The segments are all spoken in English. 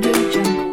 Audio Jungle.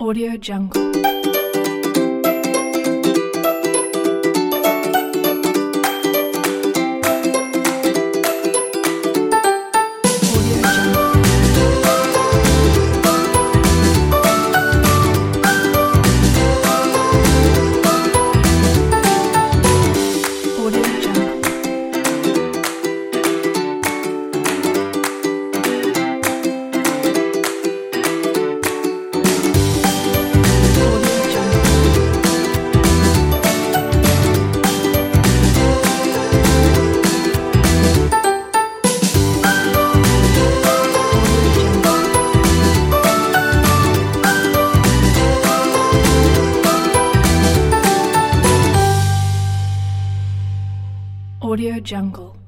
Audio Jungle. Audio Jungle.